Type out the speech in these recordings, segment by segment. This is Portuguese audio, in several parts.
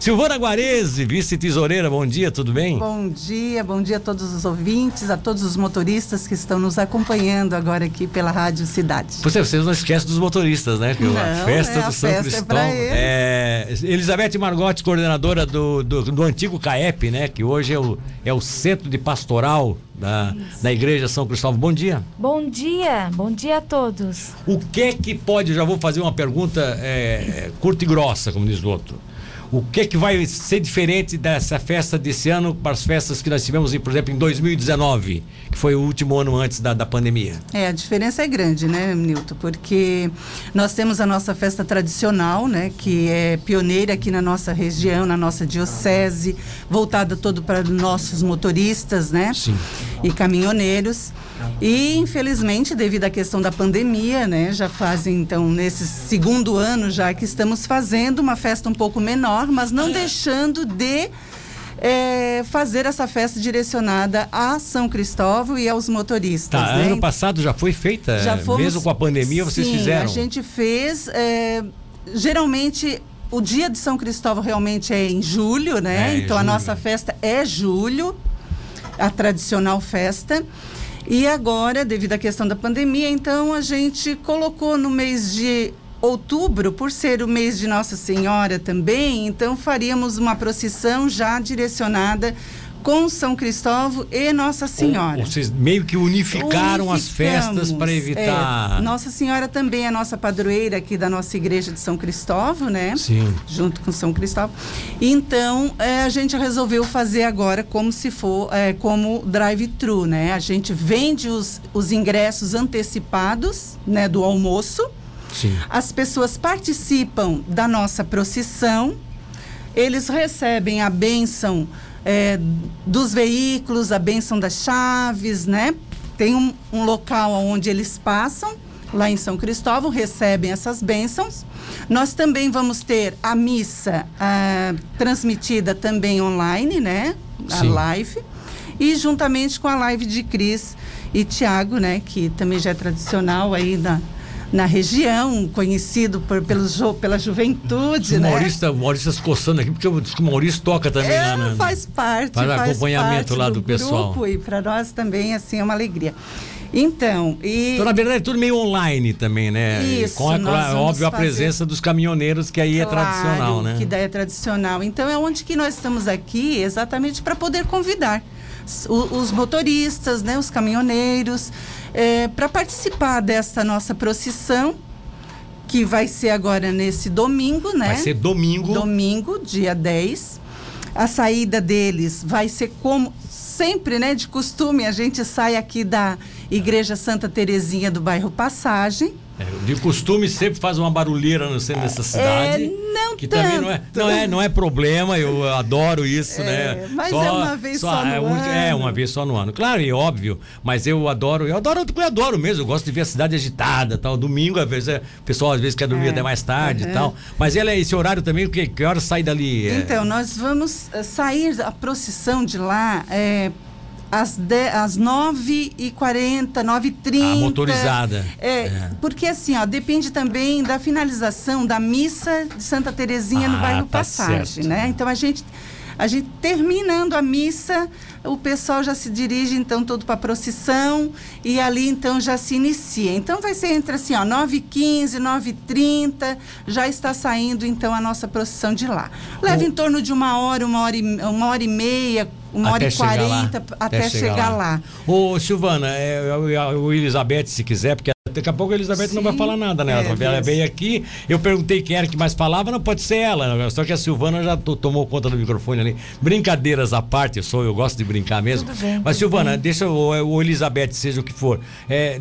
Silvana Guarese, vice-tesoureira, bom dia, tudo bem? Bom dia, bom dia a todos os ouvintes, a todos os motoristas que estão nos acompanhando agora aqui pela Rádio Cidade. Você, vocês não esquecem dos motoristas, né? Que não, a festa é, do a São festa Cristóvão. É, é Elizabeth Margotti, coordenadora do, do, do, antigo CAEP, né? Que hoje é o, é o Centro de Pastoral da, da Igreja São Cristóvão. Bom dia. Bom dia, bom dia a todos. O que que pode, já vou fazer uma pergunta é, curta e grossa, como diz o outro. O que que vai ser diferente dessa festa desse ano para as festas que nós tivemos, por exemplo, em 2019, que foi o último ano antes da, da pandemia? É, a diferença é grande, né, Nilton? Porque nós temos a nossa festa tradicional, né, que é pioneira aqui na nossa região, na nossa diocese, voltada todo para nossos motoristas, né? Sim. E caminhoneiros. E, infelizmente, devido à questão da pandemia, né, já fazem, então, nesse segundo ano já que estamos fazendo uma festa um pouco menor, mas não deixando de é, fazer essa festa direcionada a São Cristóvão e aos motoristas. Tá, né? ano passado já foi feita? Já fomos, mesmo com a pandemia, vocês sim, fizeram? a gente fez, é, geralmente... O dia de São Cristóvão realmente é em julho, né? É, então a julho. nossa festa é julho, a tradicional festa. E agora, devido à questão da pandemia, então a gente colocou no mês de outubro, por ser o mês de Nossa Senhora também, então faríamos uma procissão já direcionada com São Cristóvão e Nossa Senhora. Vocês meio que unificaram as festas para evitar. É, Nossa Senhora também é nossa padroeira aqui da nossa igreja de São Cristóvão, né? Sim. Junto com São Cristóvão. Então é, a gente resolveu fazer agora como se for é, como drive-thru, né? A gente vende os, os ingressos antecipados, né? Do almoço. Sim. As pessoas participam da nossa procissão. Eles recebem a bênção é, dos veículos, a bênção das chaves, né? Tem um, um, local onde eles passam, lá em São Cristóvão, recebem essas bênçãos. Nós também vamos ter a missa ah, transmitida também online, né? A Sim. live. E juntamente com a live de Cris e Tiago, né? Que também já é tradicional aí na, na região, conhecido por, pelo jo, pela juventude, o né? Maurício, Maurício está se coçando aqui, porque eu disse que o Maurício toca também é, lá na, faz parte, faz faz acompanhamento parte lá do, do pessoal. Grupo, e para nós também assim é uma alegria. Então, e Então, na verdade, é tudo meio online também, né? Isso, Com a, nós óbvio, a fazer- presença dos caminhoneiros, que aí é Claro, tradicional, né? Que daí é tradicional. Então é onde que nós estamos aqui exatamente para poder convidar o- os motoristas, né, os caminhoneiros, para participar desta nossa procissão, que vai ser agora nesse domingo, né? Vai ser domingo. Domingo, dia 10. A saída deles vai ser como sempre, né, de costume, a gente sai aqui da Igreja Santa Terezinha do bairro Passagem. É, de costume sempre faz uma barulheira no centro dessa cidade. É, não que também não é, tanto. não é, não é problema, eu adoro isso, É, né? mas é uma vez só no é, um- É, ano. uma vez só no ano. Claro, e óbvio, mas eu adoro, eu adoro, eu adoro mesmo, eu gosto de ver a cidade agitada, tal. Domingo, às vezes, é, o pessoal às vezes quer dormir É, até mais tarde e uhum. tal. Mas ela, esse horário também, que, que horas sai dali? É, Então, nós vamos eh, sair a procissão de lá é, às, de, às 9h40, 9h30. A motorizada. É, É. Porque assim, ó, depende também da finalização da missa de Santa Terezinha no Ah, bairro tá Passagem, certo. né? Então a gente a gente terminando a missa, o pessoal já se dirige então todo para a procissão e ali então já se inicia. Então vai ser entre assim, ó, 9h15, 9h30, já está saindo então a nossa procissão de lá. Leva O- em torno de uma hora, uma hora e, uma hora e meia, uma hora Até e chegar lá. quarenta até, chegar, lá. Ô, Silvana, é, o, o Elizabeth, se quiser, porque daqui a pouco a Elizabeth não Sim, vai falar nada, né? é, ela, veio aqui, eu perguntei quem era que mais falava, não pode ser ela, só que a Silvana já to- tomou conta do microfone ali. Brincadeiras à parte, eu sou, eu gosto de brincar mesmo. Bem, Mas Silvana, bem. deixa o, Elizabeth, seja o que for. É,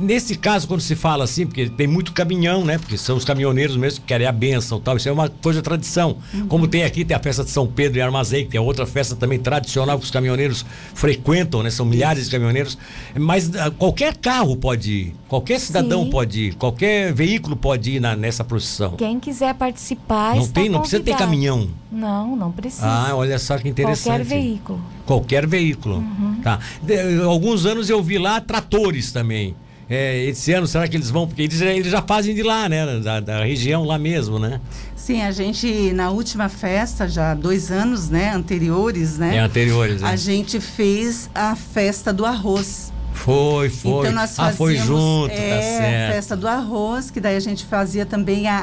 nesse caso, quando se fala assim, porque tem muito caminhão, né? Porque são os caminhoneiros mesmo que querem a benção e tal. Isso é uma coisa de tradição. Uhum. Como tem aqui, tem a festa de São Pedro em Armazém, que é outra festa também tradicional que os caminhoneiros frequentam, né? São milhares de caminhoneiros. Mas ah, qualquer carro pode ir, qualquer cidadão Sim. pode ir, qualquer veículo pode ir na- nessa procissão. Quem quiser participar, Não está tem, não precisa ter convidado. caminhão. Não, não precisa. Ah, olha só que interessante. Qualquer veículo. Qualquer veículo. Uhum. Tá. De- alguns anos eu vi lá tratores também. é, esse ano, será que eles vão? Porque eles, eles já fazem de lá, né? Da, da região lá mesmo, né? Sim, a gente, na última festa, já dois anos, né, anteriores, né? É, anteriores, A né? gente fez a festa do arroz. Foi, foi. Então nós ah, fazíamos foi junto, é, tá a certo. festa do arroz, que daí a gente fazia também a,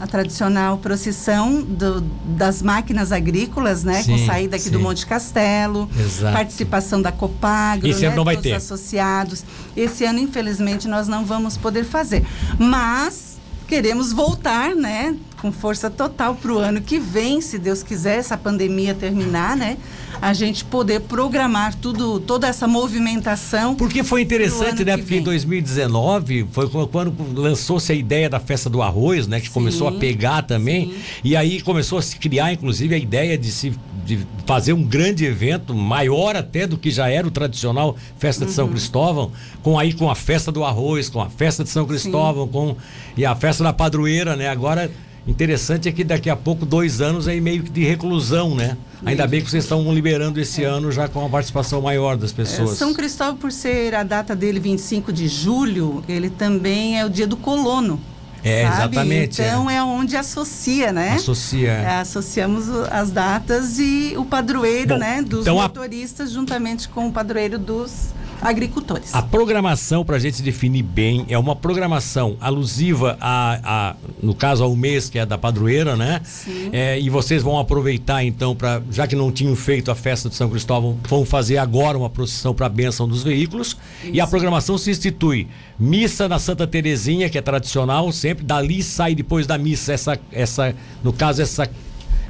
a- a tradicional procissão do- das máquinas agrícolas, né? com Sim, saída aqui sim. do Monte Castelo, Exato. participação da Copagro, Esse né? ano não vai ter. associados. Esse ano, infelizmente, nós não vamos poder fazer. Mas queremos voltar, né? Com força total para o ano que vem, se Deus quiser, essa pandemia terminar, né? A gente poder programar tudo, toda essa movimentação. Porque foi interessante, né? que Porque em vem. 2019 foi qu- quando lançou-se a ideia da festa do arroz, né? Que Sim, começou a pegar também. sim. E aí começou a se criar, inclusive, a ideia de se de fazer um grande evento, maior até do que já era o tradicional Festa de Uhum. São Cristóvão, com aí com a festa do arroz, com a festa de São Cristóvão, com e a festa da padroeira, né? Agora Interessante é que daqui a pouco, dois anos, aí meio que de reclusão, né? Ainda bem que vocês estão liberando esse ano já com a participação maior das É, pessoas. São Cristóvão, por ser a data dele 25 de julho, ele também é o dia do colono. É, sabe? exatamente, Então é. onde associa, né? Associa. É, associamos o- as datas e o padroeiro, Bom, né? Dos então a- motoristas, juntamente com o padroeiro dos agricultores. A programação, para a gente definir bem, é uma programação alusiva a, a, no caso, ao mês que é da padroeira, né? Sim. É, e vocês vão aproveitar, então, para já que não tinham feito a festa de São Cristóvão, vão fazer agora uma procissão para a bênção dos veículos. E a Isso. programação se institui missa na Santa Terezinha, que é tradicional, sempre. Dali sai depois da missa essa, essa no caso, essa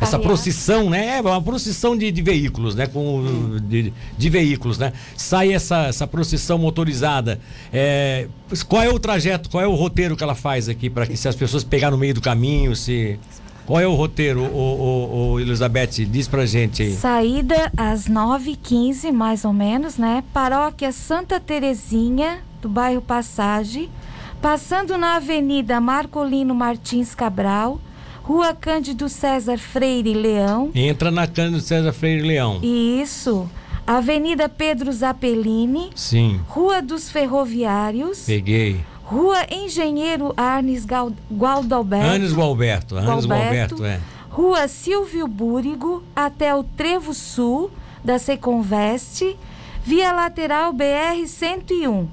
essa procissão, né? É uma procissão de, de veículos, né? Com, de, de veículos, né? Sai essa, essa procissão motorizada. É, qual é o trajeto, qual é o roteiro que ela faz aqui para que se as pessoas pegar no meio do caminho, se qual é o roteiro, o, o, o Elizabeth diz pra gente aí. Saída às 9h15, mais ou menos, né? Paróquia Santa Terezinha, do bairro Passagem. Passando na Avenida Marcolino Martins Cabral, Rua Cândido César Freire Leão. Entra na Cândido César Freire Leão. Isso. Avenida Pedro Zappellini. Sim, Rua dos Ferroviários. peguei. Rua Engenheiro Arnes Gal- Gualdalberto. Anis Gualberto, Anis Gualberto. Gualberto, é. Rua Silvio Búrigo até o Trevo Sul da Seconveste, via lateral BR 101,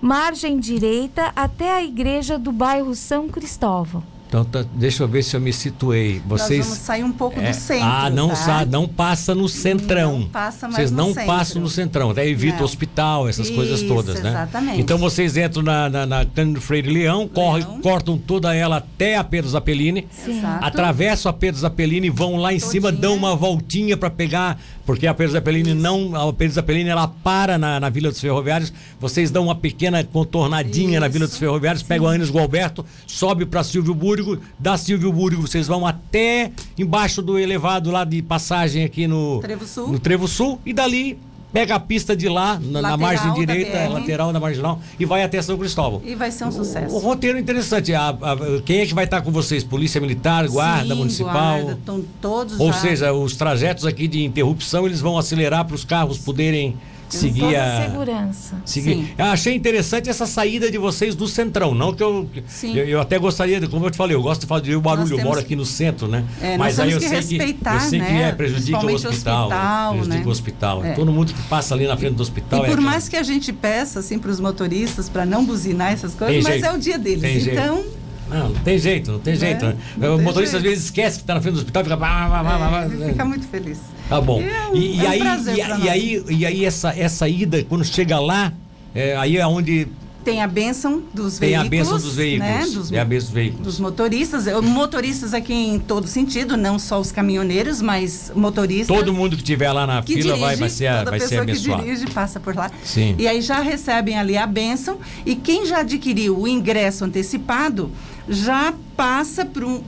margem direita até a igreja do bairro São Cristóvão. Então tá, deixa eu ver se eu me situei. Vocês Nós vamos sair um pouco É, do centro. Ah, não, tá? sa- não passa no centrão. Não passa mais Vocês no não centro. passam no centrão. Até evita Não. hospital, essas coisas Isso, todas, né? exatamente. Então vocês entram na, na, na Cândido Freire Leão, corre- cortam toda ela até a Pedro. Sim. Exato. Atravessam a Pedro Zappellini, vão lá em cima, Todinha. dão uma voltinha para pegar, porque a Pedro Zappellini não, a Pedro Zappellini ela para na, na Vila dos Ferroviários. Vocês dão uma pequena contornadinha na Vila dos Isso. Ferroviários, pegam a Anis Gualberto, sobe para Silvio Búrigo, da Silvio Búrigo vocês vão até embaixo do elevado lá de passagem aqui no Trevo Sul. no Trevo Sul e dali pega a pista de lá na, na Lateral margem da direita, BR. lateral da marginal e vai até São Cristóvão. E vai ser um O sucesso. roteiro interessante. A- a- quem é que vai estar com vocês? Polícia Militar, Guarda Sim, Municipal? guarda, estão todos Ou já. seja, os trajetos aqui de interrupção eles vão acelerar para os carros poderem seguir a. segurança. Seguir. Sim. Eu achei interessante essa saída de vocês do centrão. Não que eu. Eu, eu até gostaria, de, como eu te falei, eu gosto de fazer o barulho, eu moro aqui no centro, né? É, nós aí eu sei que, eu sei que né? é, prejudica o hospital. hospital, prejudica né? o hospital. É. Todo mundo que passa ali na frente do hospital E é por aquilo. mais que a gente peça assim para os motoristas para não buzinar essas coisas, Tem mas jeito. é o dia deles. Tem jeito. Não, não tem jeito, não tem Né? jeito. né? Não o tem motorista jeito. às vezes esquece que está na frente do hospital e fica. É, ele fica muito feliz. Tá bom. E é um- E, e é um aí, e, e aí, e aí essa, essa ida, quando chega lá, é, aí é onde Tem a bênção dos tem veículos. a bênção dos veículos. Né? Dos, é a bênção dos veículos. dos motoristas. Motoristas aqui em todo sentido, não só os caminhoneiros, mas motoristas. Todo mundo que estiver lá na fila dirige, vai, vai ser, toda vai ser pessoa que abençoado. dirige passa por lá. Sim. E aí já recebem ali a bênção e quem já adquiriu o ingresso antecipado já passa por um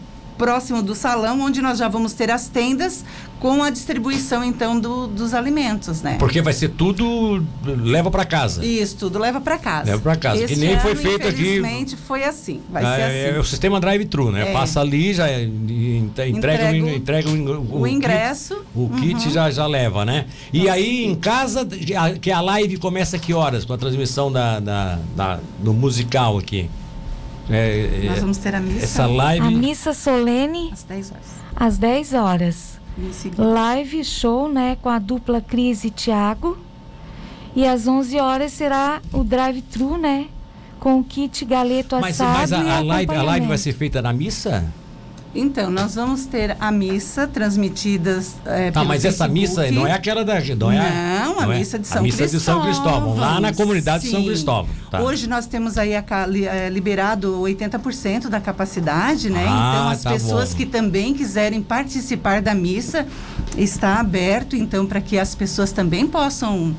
próximo do salão, onde nós já vamos ter as tendas com a distribuição então do, dos alimentos, né? Porque vai ser tudo leva para casa. Isso, tudo leva para casa. Leva para casa. Este que nem ano, foi feito aqui. Infelizmente foi assim. Vai Ah, ser é, assim. é o sistema drive-thru, né? É. Passa ali, já entrega, entrega, o, Entrega o- o, ingresso. Kit, o kit já, já leva, né? E aí em casa, que a live começa que horas? Com a transmissão da, da, da- do musical aqui. É, é, Nós vamos ter a missa essa live. A missa solene às 10 horas. às 10 horas. Live show, né, com a dupla Cris e Thiago. E às 11 horas será o drive-thru, né, com o kit galeto Mas, assado mas a, e a live, a live vai ser feita na missa? Então, nós vamos ter a missa transmitida é, Tá, mas essa Facebook. missa não é aquela da. Não, é, Não, a é? missa de São A missa de São Cristóvão, lá na comunidade de São Sim. Cristóvão. tá. Hoje nós temos aí a eh, liberado 80% da capacidade, né? Ah, então as tá pessoas bom. que também quiserem participar da missa está aberto, então para que as pessoas também possam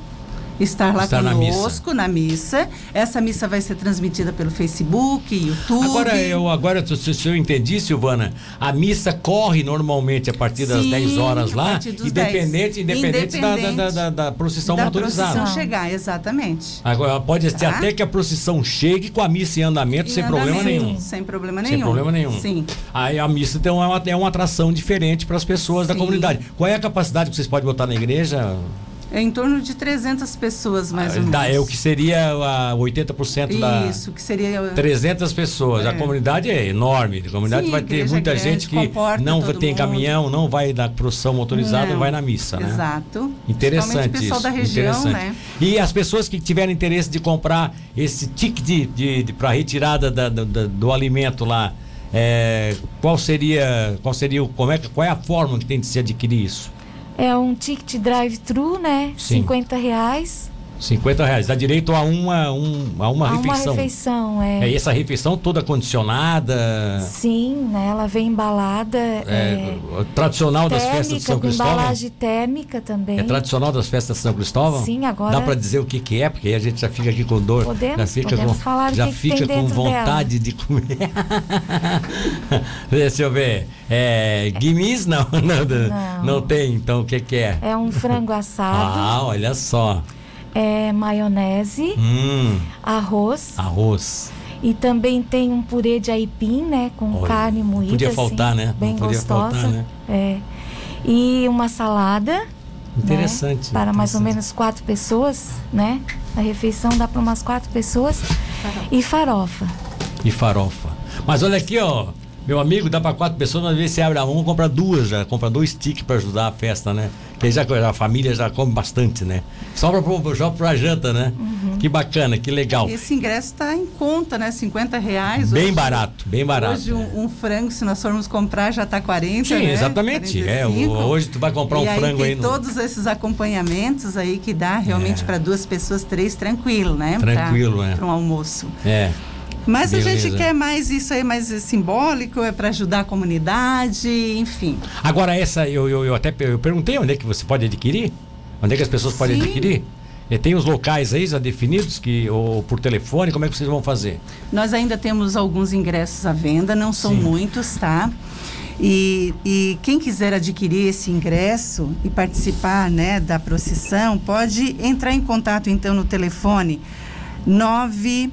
estar lá Estar na conosco na missa. Essa missa vai ser transmitida pelo Facebook, YouTube. Agora, eu, agora se, se eu entendi, Silvana, a missa corre normalmente a partir das Sim, 10 horas lá, independente, 10. independente, da- da, da, Independente da, da procissão da motorizada. procissão chegar, exatamente. Agora, pode ser Tá? até que a procissão chegue com a missa em andamento sem Em problema andamento, nenhum. Sem problema nenhum. Sem problema nenhum. Sim. Aí a missa então, é, uma, é uma atração diferente para as pessoas da Sim. comunidade. Qual é a capacidade que vocês podem botar na igreja? É em torno de 300 pessoas, mais ou menos. Dá, é o que seria a 80% da. Isso, que seria... 300 pessoas. A É. comunidade é enorme. A comunidade Sim, vai ter muita grande, gente que não tem mundo. caminhão, não vai na procissão motorizada, Não, vai na missa, né? Exato. Interessante pessoal isso. da região, interessante. né? E as pessoas que tiverem interesse de comprar esse ticket de, de, de- para retirada da- da- da- do alimento lá, é, qual seria, qual seria o, como é, qual é a forma que tem de se adquirir isso? É um ticket drive-thru, né, Sim. 50 reais. 50 reais. Dá direito a uma, um- a uma a refeição. Uma refeição, é. É essa refeição toda condicionada, Sim, né, ela vem embalada. é, É, tradicional das festas de térmica, São Cristóvão? embalagem térmica também. É tradicional das festas de São Cristóvão? Sim, agora- Dá para dizer o que, que é, porque aí a gente já fica aqui com dor. Podemos, já fica podemos com, falar já que que fica tem com vontade de comer. Deixa eu ver. É, guimis não, não, não, Não. tem, então o que, que é? É um frango assado, Ah, olha só. É maionese, Hum, arroz arroz. e também tem um purê de aipim, né, com Olha, carne moída. podia assim, faltar, né? Bem podia gostosa. faltar, né? É. E uma salada. Interessante. né, para mais ou interessante. menos quatro pessoas, né? A refeição dá para umas quatro pessoas. E farofa. E farofa. Mas olha aqui, ó. Meu amigo, dá para quatro pessoas, às vezes você abre a mão, compra duas já, compra dois tickets para ajudar a festa, né? Que aí já, a família já come bastante, né? Sobra pro, só pra janta, né? Uhum. Que bacana, que legal. Esse ingresso está em conta, né? 50 reais. Bem Hoje- barato, bem barato. Hoje é. um, um frango, se nós formos comprar, já está 40, Sim, né? exatamente. É, o- 45. hoje tu vai comprar um e aí frango tem aí no- todos esses acompanhamentos aí que dá realmente É. para duas pessoas, três, tranquilo, né? Tranquilo, é. Para um almoço. É. Mas a Beleza. gente quer mais isso aí, mais simbólico, é para ajudar a comunidade, enfim. Agora essa, eu, eu, eu até eu perguntei onde é que você pode adquirir? Onde é que as pessoas podem Sim. adquirir? E tem os locais aí já definidos que ou por telefone, como é que vocês vão fazer? Nós ainda temos alguns ingressos à venda, não são Sim. muitos, tá? E, e quem quiser adquirir esse ingresso e participar né, da procissão, pode entrar em contato então no telefone 9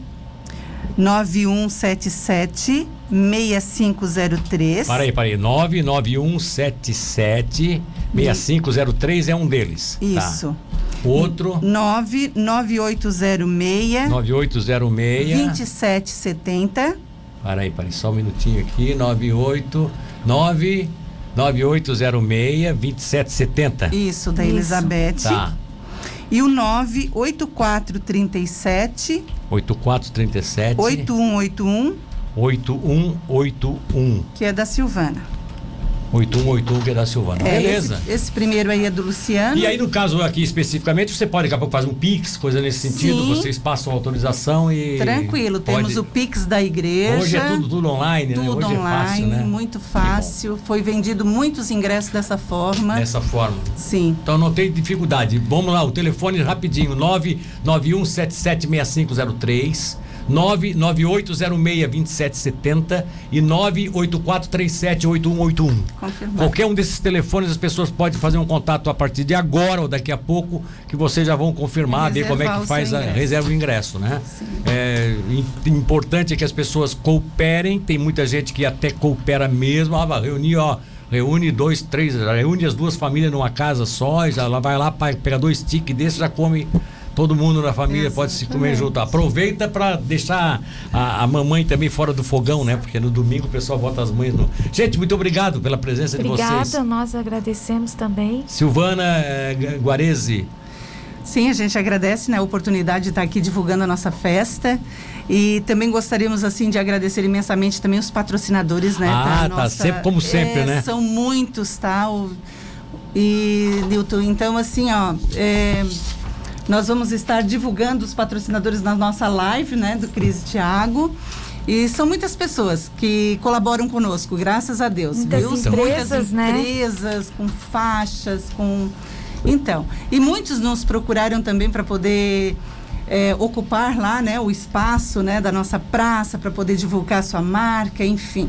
9177 6503. Para aí, para aí. 99177 6503 é um deles. tá? Isso. Outro 99806 9806. 2770. Para aí, para aí, só um minutinho aqui. 98 9 9806 2770. Isso, da Isso. Elizabeth. Tá. E o 98437 8437 8181, 8181. que é da Silvana. 8181 que é da Silvana. É, Beleza. Esse, esse primeiro aí é do Luciano. E aí, no caso aqui especificamente, você pode daqui a pouco fazer um Pix, coisa nesse sentido, Sim. vocês passam autorização e. Tranquilo, temos pode- o Pix da igreja. Hoje é tudo, tudo online, né? tudo Hoje é online, fácil, né? muito fácil. Foi vendido muitos ingressos dessa forma. Dessa forma. Sim. Então não tem dificuldade. Vamos lá, o telefone rapidinho, 991776503. 998062770 e 984378181. Confirmado. Qualquer um desses telefones as pessoas podem fazer um contato a partir de agora ou daqui a pouco que vocês já vão confirmar, ver como é que faz a ingresso. reserva o ingresso, né? É im- importante é que as pessoas cooperem. Tem muita gente que até coopera mesmo. Ah, reunir, ó, reúne dois, três, reúne as duas famílias numa casa só, já vai lá, pega dois tiques desses, já come. Todo mundo na família pode se comer junto. Aproveita para deixar a, a mamãe também fora do fogão, né? Porque no domingo o pessoal bota as mães no. Gente, muito obrigado pela presença de vocês. Obrigada, nós agradecemos também. Silvana eh, Gu- Guarese. Sim, a gente agradece né, a oportunidade de estar aqui divulgando a nossa festa. E também gostaríamos assim de agradecer imensamente também os patrocinadores, né? Ah, tá, sempre- como sempre, É, né? São muitos, tá? O- E, Nilton, então assim, ó, é, nós vamos estar divulgando os patrocinadores na nossa live, né, do Cris e Thiago. E são muitas pessoas que colaboram conosco, graças a Deus. Muitas viu? empresas, muitas né? empresas, com faixas, com. Então, e muitos nos procuraram também para poder é, ocupar lá né, o espaço né, da nossa praça, para poder divulgar sua marca, enfim.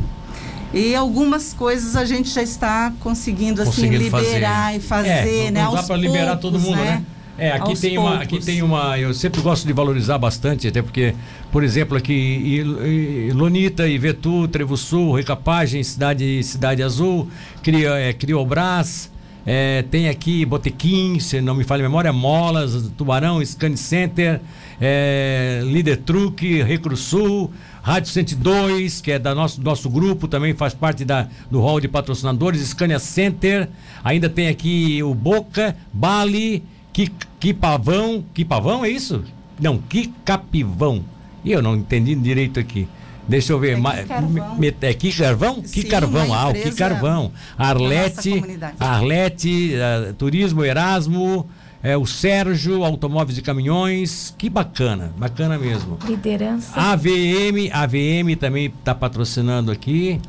E algumas coisas a gente já está conseguindo assim Conseguindo liberar fazer. e fazer, é, né? não dá para liberar todo mundo, né? É, aqui tem, uma, aqui poucos. tem uma. Eu sempre gosto de valorizar bastante, até porque, por exemplo, aqui Il- Il- Lonita, Ivetu, Trevo Sul, Recapagem, Cidade, Cidade Azul, Crio, é, Criobras, é, tem aqui Botequim, se não me falha a memória, Molas, Tubarão, Scan Center, é, Líder Truque, Recru Sul, Rádio 102, que é da nosso, nosso grupo, também faz parte da, do hall de patrocinadores, Scania Center, ainda tem aqui o Boca, Bali, que, que pavão, que pavão é isso? Não, que capivão. E eu não entendi direito aqui. Deixa eu ver. É que carvão. é que carvão? Que Sim, carvão? Ah, o que carvão. da Arlete, nossa comunidade. Arlete, eh, Turismo Erasmo, eh, o Sérgio, Automóveis e Caminhões. Que bacana, bacana mesmo. Liderança. AVM, AVM também está patrocinando aqui.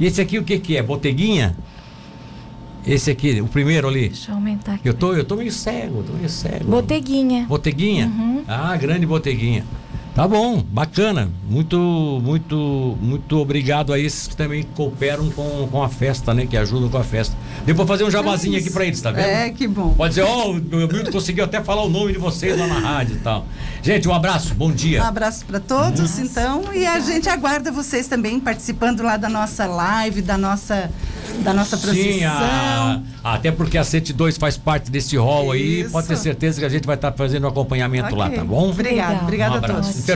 E esse aqui o que que é? Boteguinha? Esse aqui, o primeiro ali. Deixa eu aumentar aqui. Eu tô, eu tô meio cego, tô meio cego. Boteguinha. Boteguinha? Uhum. Ah, grande boteguinha. Tá bom, bacana. Muito, muito, muito obrigado a esses que também cooperam com, com a festa, né? Que ajudam com a festa. Depois fazer um jabazinho aqui pra eles, tá vendo? É, que bom. Pode dizer, ó, o Milton conseguiu até falar o nome de vocês lá na rádio e tal. Gente, um abraço, bom Um dia. abraço para todos, então, e a gente aguarda vocês também participando lá da nossa live, da nossa, da nossa procissão. Sim, a- até porque a 102 faz parte desse hall aí, pode ter certeza que a gente vai estar fazendo um acompanhamento lá, Ok. tá bom? Obrigado, Legal. obrigada um a abraço. todos.